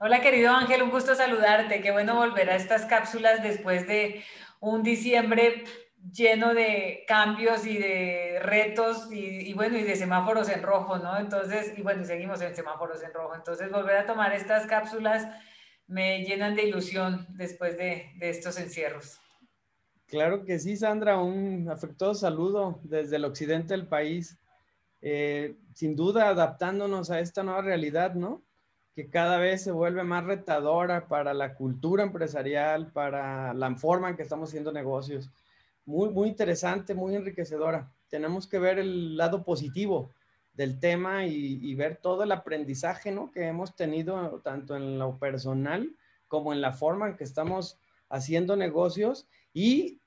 Hola querido Ángel, un gusto saludarte. Qué bueno volver a estas cápsulas después de un diciembre lleno de cambios y de retos y, bueno, y de semáforos en rojo, ¿no? Entonces, y bueno, seguimos en semáforos en rojo. Entonces, volver a tomar estas cápsulas me llenan de ilusión después de, estos encierros. Claro que sí, Sandra, un afectuoso saludo desde el occidente del país. Eh, sin duda, adaptándonos a esta nueva realidad, ¿no? Que cada vez se vuelve más retadora para la cultura empresarial, para la forma en que estamos haciendo negocios. Muy, muy interesante, muy enriquecedora. Tenemos que ver el lado positivo del tema y, ver todo el aprendizaje ¿no? que hemos tenido tanto en lo personal como en la forma en que estamos haciendo negocios y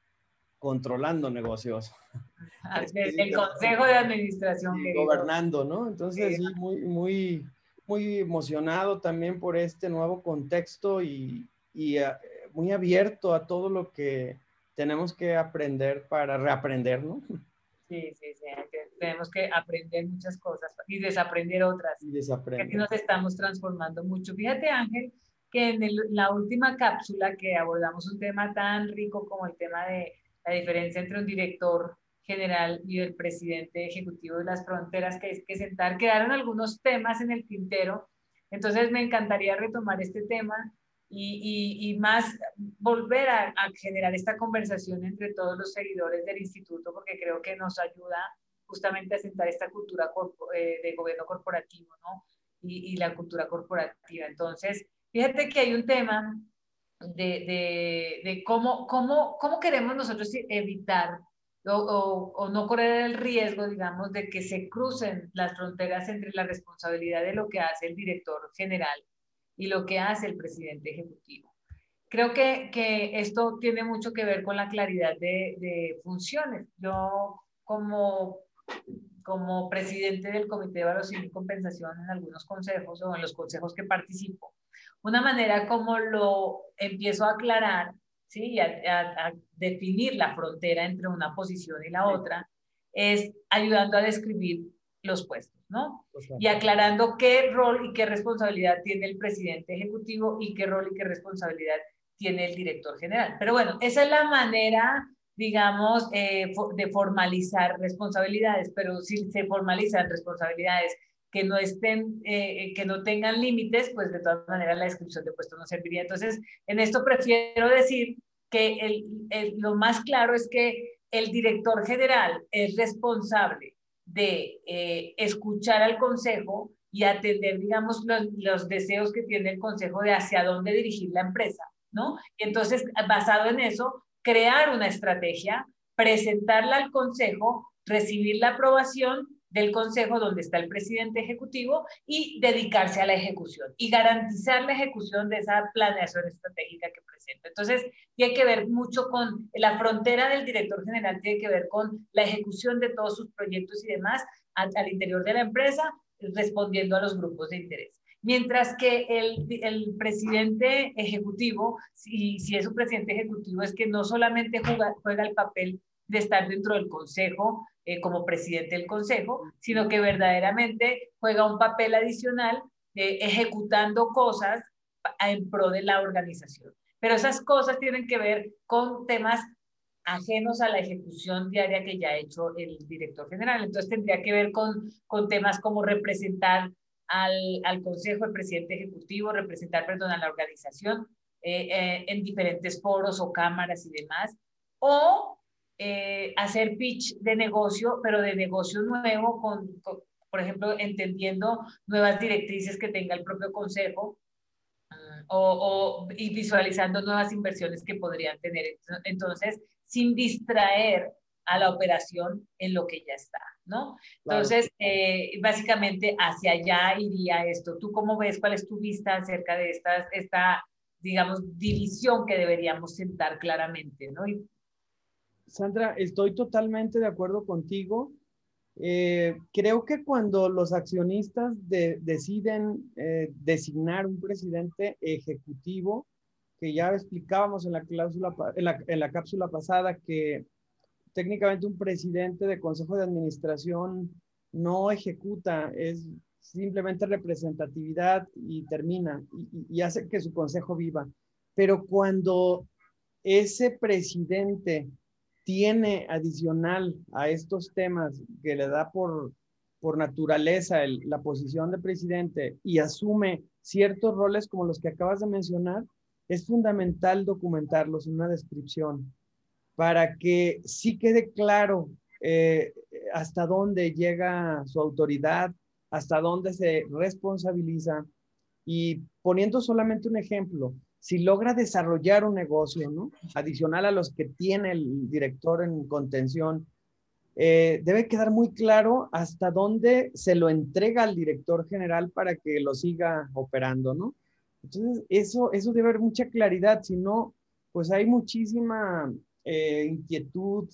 controlando negocios. el consejo de administración. gobernando, ¿no? Entonces, sí, muy, muy, muy emocionado también por este nuevo contexto y, eh, muy abierto a todo lo que tenemos que aprender para reaprender, ¿no? Sí, sí, sí. Tenemos que aprender muchas cosas y desaprender otras. Y desaprender. Aquí nos estamos transformando mucho. Fíjate, Ángel, que en la última cápsula que abordamos un tema tan rico como el tema de la diferencia entre un director general y el presidente ejecutivo de las fronteras que es que sentar. Quedaron algunos temas en el tintero, entonces me encantaría retomar este tema y, y, más volver a, a, generar esta conversación entre todos los seguidores del instituto, porque creo que nos ayuda justamente a sentar esta cultura eh, de gobierno corporativo, ¿no? Y, y, la cultura corporativa. Entonces, fíjate que hay un tema de, de, de cómo, cómo, cómo queremos nosotros evitar o, no correr el riesgo, digamos, de que se crucen las fronteras entre la responsabilidad de lo que hace el director general y lo que hace el presidente ejecutivo. Creo que, que esto tiene mucho que ver con la claridad de, de funciones. Yo, como, como presidente del Comité de Evaluación y Compensación en algunos consejos o en los consejos que participo, una manera como lo empiezo a aclarar ¿sí? A, definir la frontera entre una posición y la otra, es ayudando a describir los puestos, ¿no? Y aclarando qué rol y qué responsabilidad tiene el presidente ejecutivo y qué rol y qué responsabilidad tiene el director general. Pero bueno, esa es la manera, digamos, eh, de formalizar responsabilidades, pero si se formalizan responsabilidades que no estén, eh, que no tengan límites, pues de todas maneras la descripción de puesto no serviría. Entonces, en esto prefiero decir que el, lo más claro es que el director general es responsable de eh, escuchar al consejo y atender, digamos, los, los, deseos que tiene el consejo de hacia dónde dirigir la empresa, ¿no? Entonces, basado en eso, crear una estrategia, presentarla al consejo, recibir la aprobación del Consejo donde está el presidente ejecutivo y dedicarse a la ejecución y garantizar la ejecución de esa planeación estratégica que presenta. Entonces, tiene que ver mucho con la frontera del director general, tiene que ver con la ejecución de todos sus proyectos y demás al, interior de la empresa, respondiendo a los grupos de interés. Mientras que el, el presidente ejecutivo, si, si es un presidente ejecutivo, es que no solamente juega, juega el papel de estar dentro del consejo eh, como presidente del consejo, sino que verdaderamente juega un papel adicional de ejecutando cosas en pro de la organización. Pero esas cosas tienen que ver con temas ajenos a la ejecución diaria que ya ha hecho el director general. Entonces tendría que ver con, con temas como representar al, al consejo, el presidente ejecutivo, representar, perdón, a la organización eh, eh, en diferentes foros o cámaras y demás, o eh, hacer pitch de negocio, pero de negocio nuevo, con, por ejemplo, entendiendo nuevas directrices que tenga el propio consejo mm, o, y visualizando nuevas inversiones que podrían tener. Entonces, sin distraer a la operación en lo que ya está, ¿no? Entonces, eh, básicamente hacia allá iría esto. ¿Tú cómo ves? ¿Cuál es tu vista acerca de esta, esta digamos, división que deberíamos sentar claramente, ¿no? Sandra, estoy totalmente de acuerdo contigo. Eh, creo que cuando los accionistas deciden eh, designar un presidente ejecutivo, que ya explicábamos en la, cláusula, en la, cápsula pasada que técnicamente un presidente de consejo de administración no ejecuta, es simplemente representatividad y termina y, hace que su consejo viva. Pero cuando ese presidente tiene adicional a estos temas que le da por, por naturaleza la posición de presidente y asume ciertos roles como los que acabas de mencionar, es fundamental documentarlos en una descripción para que sí quede claro eh, hasta dónde llega su autoridad, hasta dónde se responsabiliza. Y poniendo solamente un ejemplo, si logra desarrollar un negocio, ¿no? Adicional a los que tiene el director en contención, eh, debe quedar muy claro hasta dónde se lo entrega al director general para que lo siga operando, ¿no? Entonces, eso, eso debe haber mucha claridad, si no, pues hay muchísima eh, inquietud,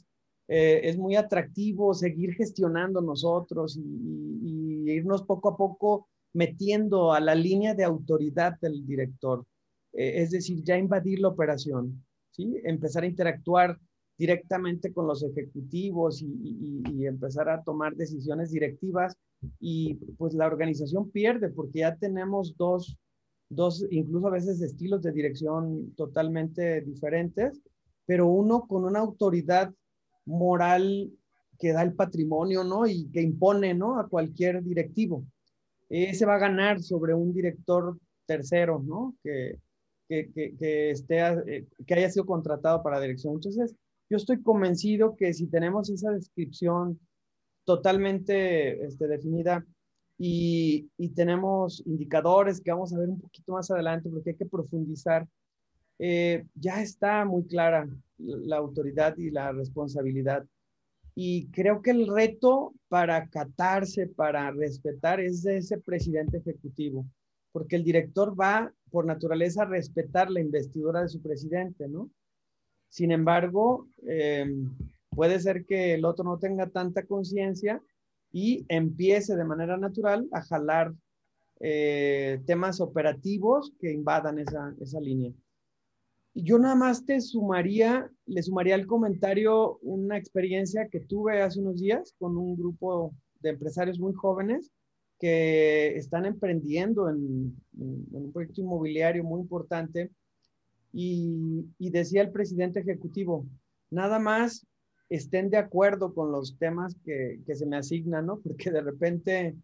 eh, es muy atractivo seguir gestionando nosotros y, irnos poco a poco metiendo a la línea de autoridad del director, eh, es decir, ya invadir la operación, ¿sí? empezar a interactuar directamente con los ejecutivos y, y, empezar a tomar decisiones directivas y pues la organización pierde porque ya tenemos dos, dos, incluso a veces estilos de dirección totalmente diferentes pero uno con una autoridad moral que da el patrimonio, ¿no? Y que impone, ¿no? A cualquier directivo. Ese va a ganar sobre un director tercero, ¿no? Que, que, esté, eh, que haya sido contratado para dirección. Entonces, yo estoy convencido que si tenemos esa descripción totalmente este, definida y, y, tenemos indicadores que vamos a ver un poquito más adelante porque hay que profundizar eh, ya está muy clara la autoridad y la responsabilidad. Y creo que el reto para acatarse, para respetar, es de ese presidente ejecutivo, porque el director va por naturaleza respetar la investidura de su presidente, ¿no? Sin embargo, em, puede ser que el otro no tenga tanta conciencia y empiece de manera natural a jalar eh, temas operativos que invadan esa, esa línea. Yo nada más te sumaría, le sumaría al comentario una experiencia que tuve hace unos días con un grupo de empresarios muy jóvenes que están emprendiendo en, un proyecto inmobiliario muy importante y, decía el presidente ejecutivo, nada más estén de acuerdo con los temas que, se me asignan, ¿no? Porque de repente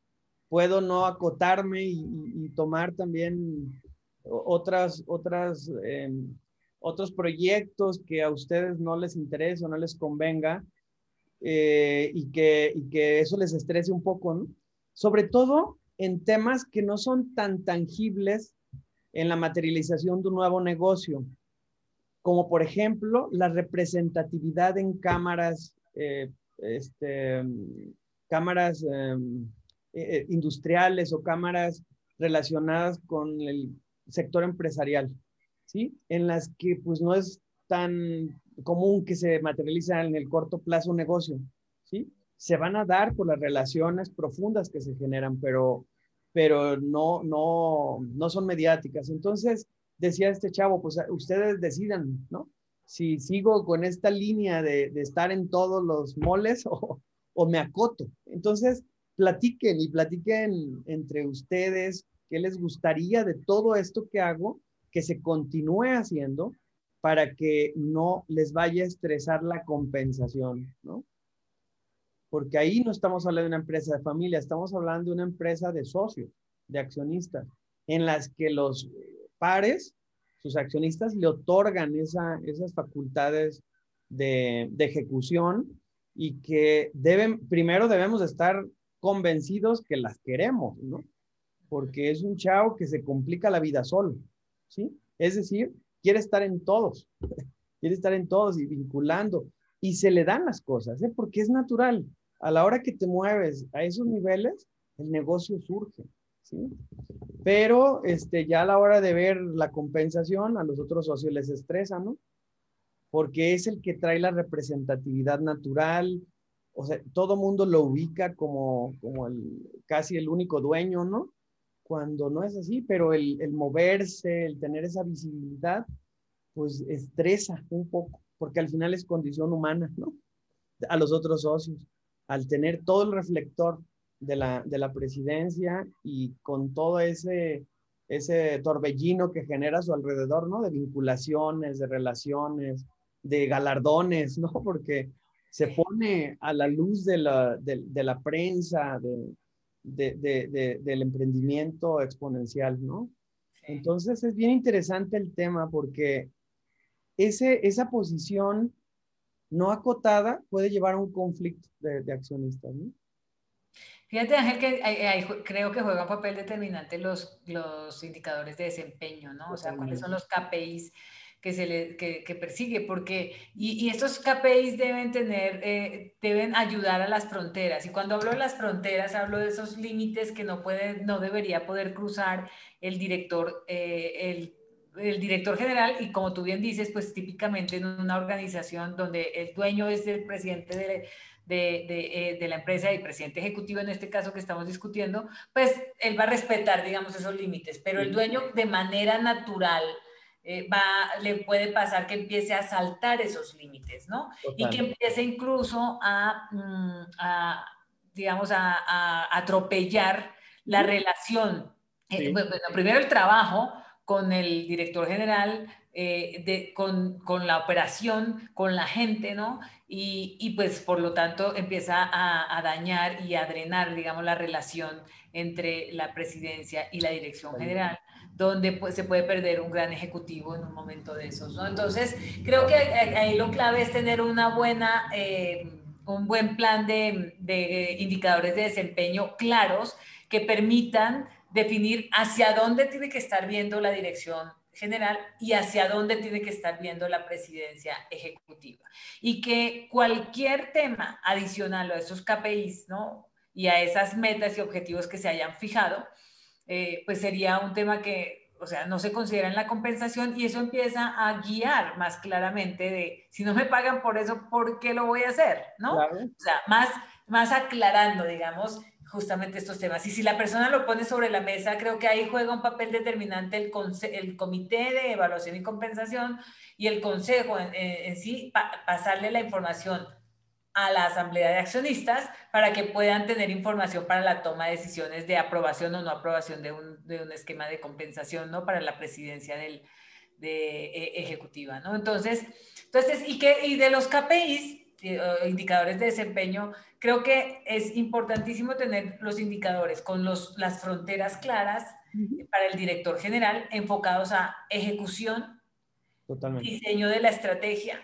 puedo no acotarme y, tomar también otras, otras em, otros proyectos que a ustedes no les interese o no les convenga eh, y, que, y que eso les estrese un poco, ¿no? Sobre todo en temas que no son tan tangibles en la materialización de un nuevo negocio, como por ejemplo la representatividad en cámaras, eh, este, cámaras em, eh, industriales o cámaras relacionadas con el sector empresarial. ¿sí? En las que pues no es tan común que se materializa en el corto plazo un negocio, ¿sí? Se van a dar por las relaciones profundas que se generan, pero, pero no, no, no son mediáticas. Entonces, decía este chavo, pues ustedes decidan, ¿no? Si sigo con esta línea de, de estar en todos los moles o, o me acoto. Entonces, platiquen y platiquen entre ustedes qué les gustaría de todo esto que hago que se continúe haciendo para que no les vaya a estresar la compensación, ¿no? Porque ahí no estamos hablando de una empresa de familia, estamos hablando de una empresa de socios, de accionistas, en las que los pares, sus accionistas, le otorgan esas facultades de, ejecución y que deben, primero debemos estar convencidos que las queremos, ¿no? Porque es un chao que se complica la vida solo. ¿sí? Es decir, quiere estar en todos, quiere estar en todos y vinculando. Y se le dan las cosas, ¿eh? porque es natural. A la hora que te mueves a esos niveles, el negocio surge, ¿sí? Pero este, ya a la hora de ver la compensación, a los otros socios les estresa, ¿no? Porque es el que trae la representatividad natural, o sea, todo mundo lo ubica como, como el, casi el único dueño, ¿no? cuando no es así, pero el, moverse, el tener esa visibilidad, pues estresa un poco, porque al final es condición humana, ¿no? A los otros socios, al tener todo el reflector de la, de la presidencia y con todo ese, ese torbellino que genera a su alrededor, ¿no? De vinculaciones, de relaciones, de galardones, ¿no? Porque se pone a la luz de la, de, la prensa, de, de, del emprendimiento exponencial, ¿no? Entonces es bien interesante el tema porque ese, esa posición no acotada puede llevar a un conflicto de, accionistas, ¿no? Fíjate, Ángel, que creo que juega un papel determinante los, los indicadores de desempeño, ¿no? O sea, cuáles son los KPIs que se le, que, persigue, porque, y, estos KPIs deben tener, eh, deben ayudar a las fronteras. Y cuando hablo de las fronteras, hablo de esos límites que no puede, no debería poder cruzar el director, eh, el el director general y como tú bien dices, pues típicamente en una organización donde el dueño es el presidente de, de, eh, de, la empresa y presidente ejecutivo en este caso que estamos discutiendo, pues él va a respetar, digamos, esos límites, pero el dueño de manera natural eh, va, le puede pasar que empiece a saltar esos límites, ¿no? Y que empiece incluso a, mm, a digamos, a, a, atropellar la relación. Eh, bueno, primero el trabajo, con el director general, eh, de, con, con, la operación, con la gente, ¿no? Y, y pues por lo tanto empieza a, a, dañar y a drenar, digamos, la relación entre la presidencia y la dirección general, donde pues, se puede perder un gran ejecutivo en un momento de esos, ¿no? Entonces, creo que ahí lo clave es tener una buena... Eh, un buen plan de, de indicadores de desempeño claros que permitan definir hacia dónde tiene que estar viendo la dirección general y hacia dónde tiene que estar viendo la presidencia ejecutiva. Y que cualquier tema adicional a esos KPIs, ¿no? Y a esas metas y objetivos que se hayan fijado, eh, pues sería un tema que, o sea, no se considera en la compensación y eso empieza a guiar más claramente de, si no me pagan por eso, ¿por qué lo voy a hacer? ¿No? O sea, más, más aclarando, digamos, justamente estos temas. Y si la persona lo pone sobre la mesa, creo que ahí juega un papel determinante el, el Comité de Evaluación y Compensación y el Consejo en, sí, pasarle la información a la Asamblea de Accionistas para que puedan tener información para la toma de decisiones de aprobación o no aprobación de un, de un esquema de compensación, ¿no? Para la presidencia del, de, e, ejecutiva, ¿no? Entonces, entonces y, que, y de los KPIs, indicadores de desempeño, creo que es importantísimo tener los indicadores con los, las fronteras claras para el director general enfocados a ejecución, diseño de la estrategia,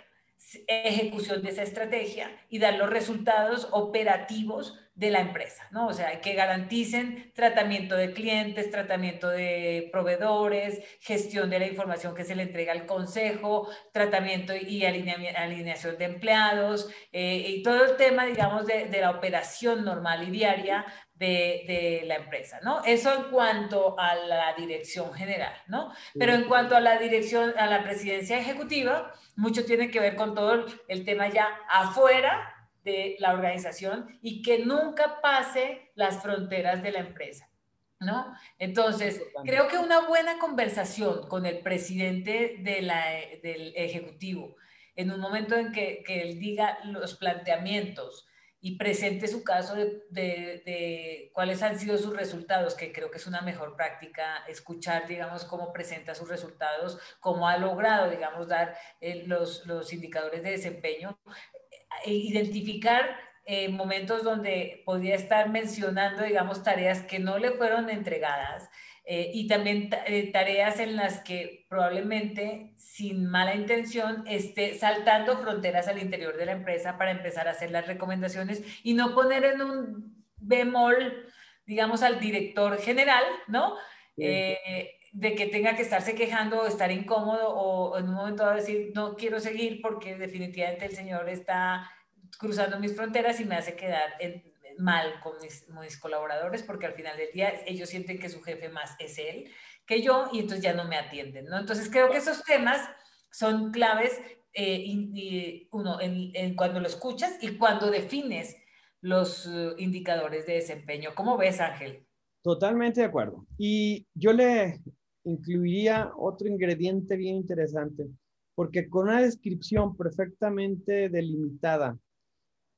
ejecución de esa estrategia y dar los resultados operativos de la empresa, ¿no? O sea, que garanticen tratamiento de clientes, tratamiento de proveedores, gestión de la información que se le entrega al consejo, tratamiento y alineación de empleados, eh, y todo el tema, digamos, de, la operación normal y diaria de, de, la empresa, ¿no? Eso en cuanto a la dirección general, ¿no? Pero en cuanto a la dirección, a la presidencia ejecutiva, mucho tiene que ver con todo el tema ya afuera de la organización y que nunca pase las fronteras de la empresa. ¿No? Entonces, creo que una buena conversación con el presidente de la, del Ejecutivo, en un momento en que, que, él diga los planteamientos y presente su caso de, de, cuáles han sido sus resultados, que creo que es una mejor práctica escuchar, digamos, cómo presenta sus resultados, cómo ha logrado, digamos, dar eh, los, los indicadores de desempeño, identificar eh, momentos donde podía estar mencionando, digamos, tareas que no le fueron entregadas eh, y también eh, tareas en las que probablemente sin mala intención esté saltando fronteras al interior de la empresa para empezar a hacer las recomendaciones y no poner en un bemol, digamos, al director general, ¿no? De que tenga que estarse quejando o estar incómodo o en un momento a decir, no quiero seguir porque definitivamente el Señor está cruzando mis fronteras y me hace quedar mal con mis, colaboradores porque al final del día ellos sienten que su jefe más es él que yo y entonces ya no me atienden, ¿no? Entonces creo que esos temas son claves, eh, uno, cuando lo escuchas y cuando defines los uh, indicadores de desempeño. ¿Cómo ves, Ángel? Totalmente de acuerdo. Y yo le incluiría otro ingrediente bien interesante, porque con una descripción perfectamente delimitada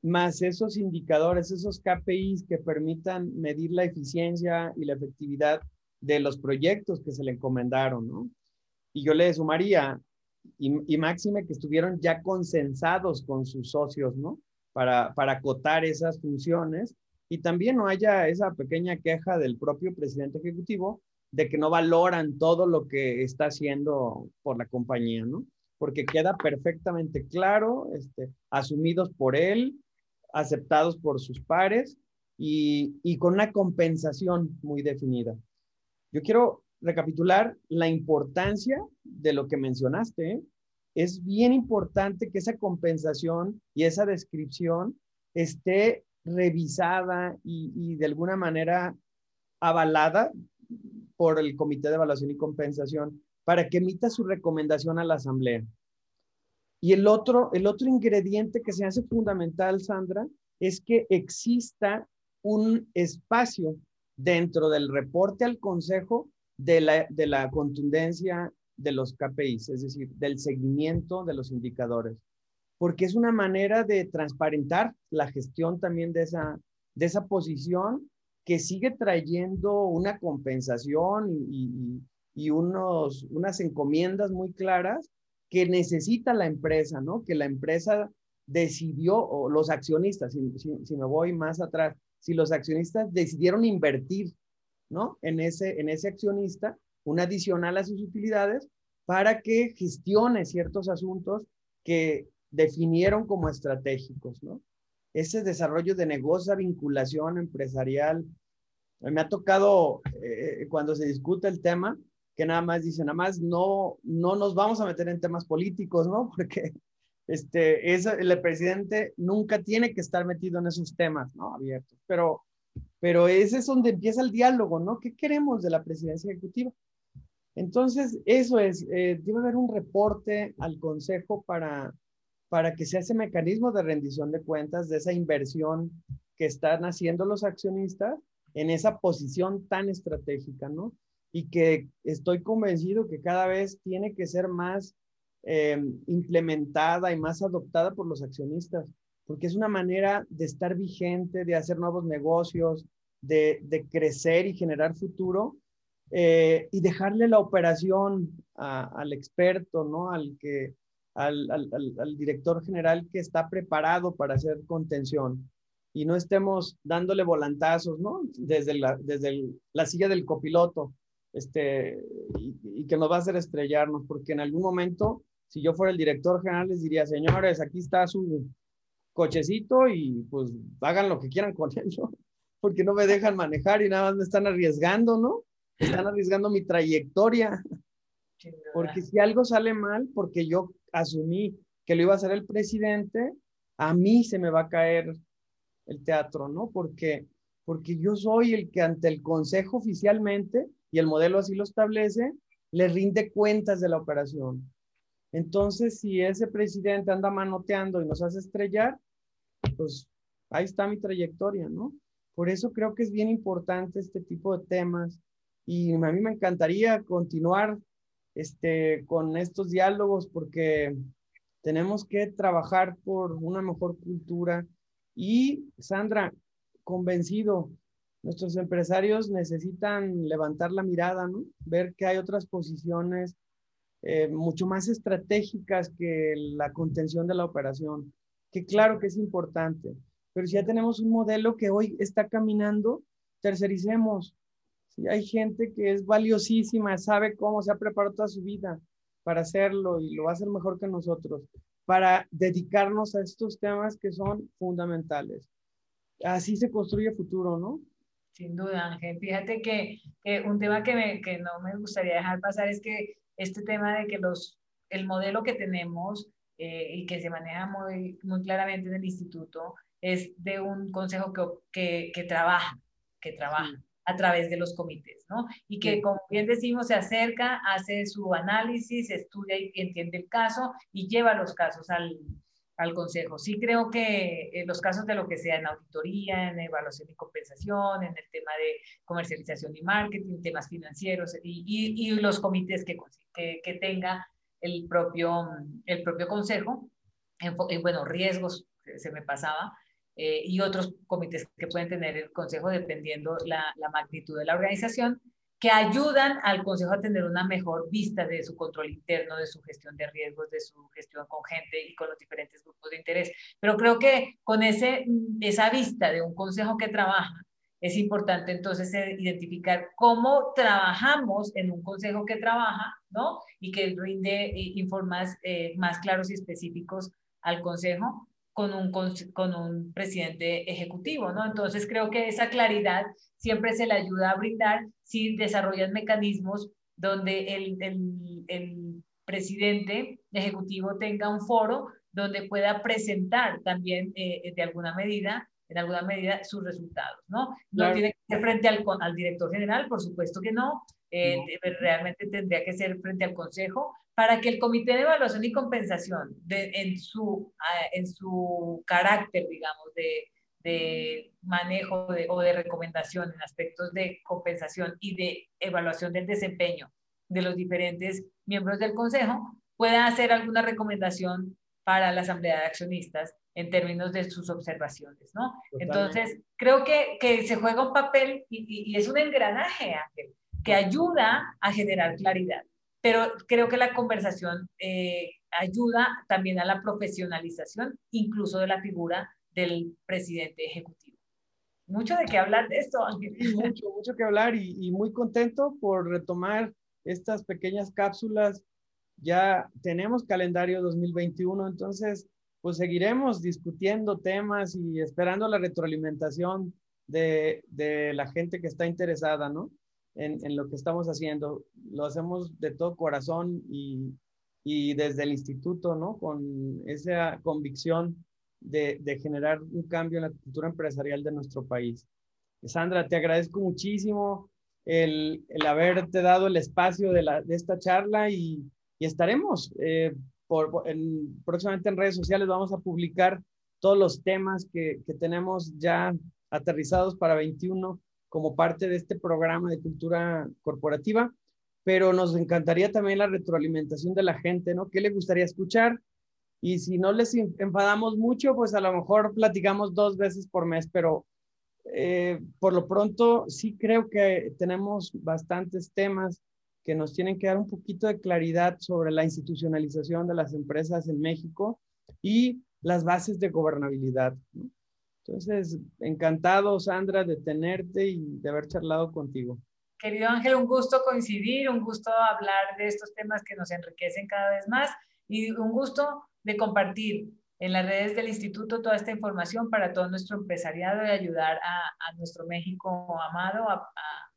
más esos indicadores, esos KPIs que permitan medir la eficiencia y la efectividad de los proyectos que se le encomendaron, ¿no? Y yo le sumaría, y, máxime que estuvieron ya consensados con sus socios, ¿no? Para, para acotar esas funciones y también no haya esa pequeña queja del propio presidente ejecutivo de que no valoran todo lo que está haciendo por la compañía, ¿no? Porque queda perfectamente claro, este, asumidos por él, aceptados por sus pares y, y con una compensación muy definida. Yo quiero recapitular la importancia de lo que mencionaste. ¿eh? Es bien importante que esa compensación y esa descripción esté revisada y, y de alguna manera avalada por el Comité de Evaluación y Compensación para que emita su recomendación a la Asamblea. Y el otro, el otro ingrediente que se hace fundamental, Sandra, es que exista un espacio dentro del reporte al Consejo de la, de la contundencia de los KPIs, es decir, del seguimiento de los indicadores, porque es una manera de transparentar la gestión también de esa, de esa posición que sigue trayendo una compensación y, unos, unas encomiendas muy claras que necesita la empresa, ¿no? Que la empresa decidió, o los accionistas, si, si me voy más atrás, si los accionistas decidieron invertir ¿no? En ese, en ese accionista, un adicional a sus utilidades para que gestione ciertos asuntos que definieron como estratégicos, ¿no? Ese desarrollo de negocio, vinculación empresarial, me ha tocado eh, cuando se discute el tema, que nada más dicen, nada más no, no nos vamos a meter en temas políticos, ¿no? Porque este, es, el presidente nunca tiene que estar metido en esos temas, ¿no? Abiertos. Pero pero ese es donde empieza el diálogo, ¿no? ¿Qué queremos de la presidencia ejecutiva? Entonces, eso es, eh, debe haber un reporte al Consejo para, para que sea ese mecanismo de rendición de cuentas de esa inversión que están haciendo los accionistas en esa posición tan estratégica, ¿no? Y que estoy convencido que cada vez tiene que ser más eh, implementada y más adoptada por los accionistas porque es una manera de estar vigente, de hacer nuevos negocios, de, crecer y generar futuro, eh, y dejarle la operación al experto, ¿no? Al, que, al, director general que está preparado para hacer contención y no estemos dándole volantazos, ¿no? Desde la, desde la silla del copiloto, este, y, y, que nos va a hacer estrellarnos, porque en algún momento, si yo fuera el director general, les diría, señores, aquí está su, cochecito y pues hagan lo que quieran con él, ¿no? Porque no me dejan manejar y nada más me están arriesgando, ¿no? Están arriesgando mi trayectoria. Porque si algo sale mal, porque yo asumí que lo iba a hacer el presidente, a mí se me va a caer el teatro, ¿no? Porque, porque yo soy el que ante el consejo oficialmente, y el modelo así lo establece, le rinde cuentas de la operación. Entonces, si ese presidente anda manoteando y nos hace estrellar, pues ahí está mi trayectoria, ¿no? Por eso creo que es bien importante este tipo de temas y a mí me encantaría continuar este, con estos diálogos porque tenemos que trabajar por una mejor cultura y Sandra, convencido, nuestros empresarios necesitan levantar la mirada, ¿no? Ver que hay otras posiciones eh, mucho más estratégicas que la contención de la operación, que claro que es importante, pero si ya tenemos un modelo que hoy está caminando, tercericemos. Si hay gente que es valiosísima, sabe cómo se ha preparado toda su vida para hacerlo y lo va a hacer mejor que nosotros, para dedicarnos a estos temas que son fundamentales. Así se construye futuro, ¿no? Sin duda, Ángel. Fíjate que, que un tema que, me, que no me gustaría dejar pasar es que este tema de que los, el modelo que tenemos eh, y que se maneja muy, muy claramente en el instituto es de un consejo que, que, trabaja, que trabaja a través de los comités, ¿no? Y que, como bien decimos, se acerca, hace su análisis, estudia y entiende el caso y lleva los casos al, al consejo. Sí creo que en los casos de lo que sea en auditoría, en evaluación y compensación, en el tema de comercialización y marketing, temas financieros y, y, los comités que, que, tenga el propio, el propio consejo, en, bueno, riesgos, se me pasaba, eh, y otros comités que pueden tener el Consejo dependiendo la, la magnitud de la organización, que ayudan al Consejo a tener una mejor vista de su control interno, de su gestión de riesgos, de su gestión con gente y con los diferentes grupos de interés. Pero creo que con ese, esa vista de un Consejo que trabaja, es importante entonces identificar cómo trabajamos en un consejo que trabaja, ¿no? Y que rinde eh, informes eh, más claros y específicos al consejo con un, con un presidente ejecutivo, ¿no? Entonces creo que esa claridad siempre se le ayuda a brindar si desarrollan mecanismos donde el, el, el presidente ejecutivo tenga un foro donde pueda presentar también eh, de alguna medida en alguna medida sus resultados, ¿no? No tiene que ser frente al, al, director general, por supuesto que no, eh, realmente tendría que ser frente al consejo para que el comité de evaluación y compensación de, en, su, ah, en su carácter, digamos, de, de manejo o de recomendación en aspectos de compensación y de evaluación del desempeño de los diferentes miembros del consejo, pueda hacer alguna recomendación para la asamblea de accionistas en términos de sus observaciones, ¿no? Entonces, creo que, que, se juega un papel y, es un engranaje, Ángel, que ayuda a generar claridad, pero creo que la conversación eh, ayuda también a la profesionalización, incluso de la figura del presidente ejecutivo. Mucho de qué hablar de esto, Ángel. mucho, mucho que hablar y, y muy contento por retomar estas pequeñas cápsulas. Ya tenemos calendario 2021, entonces pues seguiremos discutiendo temas y esperando la retroalimentación de, de la gente que está interesada, ¿no? En, en, lo que estamos haciendo. Lo hacemos de todo corazón y, y desde el instituto, ¿no? Con esa convicción de, de, generar un cambio en la cultura empresarial de nuestro país. Sandra, te agradezco muchísimo el, el haberte dado el espacio de, la, de esta charla y, y estaremos eh, en, próximamente en redes sociales vamos a publicar todos los temas que, que tenemos ya aterrizados para 21 como parte de este programa de cultura corporativa, pero nos encantaría también la retroalimentación de la gente, ¿no? ¿Qué le gustaría escuchar? Y si no les enfadamos mucho, pues a lo mejor platicamos dos veces por mes, pero eh, por lo pronto sí creo que tenemos bastantes temas que nos tienen que dar un poquito de claridad sobre la institucionalización de las empresas en México y las bases de gobernabilidad. Entonces, encantado, Sandra, de tenerte y de haber charlado contigo. Querido Ángel, un gusto coincidir, un gusto hablar de estos temas que nos enriquecen cada vez más y un gusto de compartir en las redes del instituto toda esta información para todo nuestro empresariado y ayudar a, nuestro México amado a,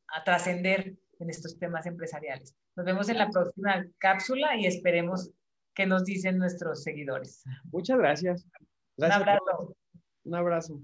a trascender en estos temas empresariales. Nos vemos en la próxima cápsula y esperemos que nos dicen nuestros seguidores. Muchas gracias. gracias Un abrazo. Un abrazo.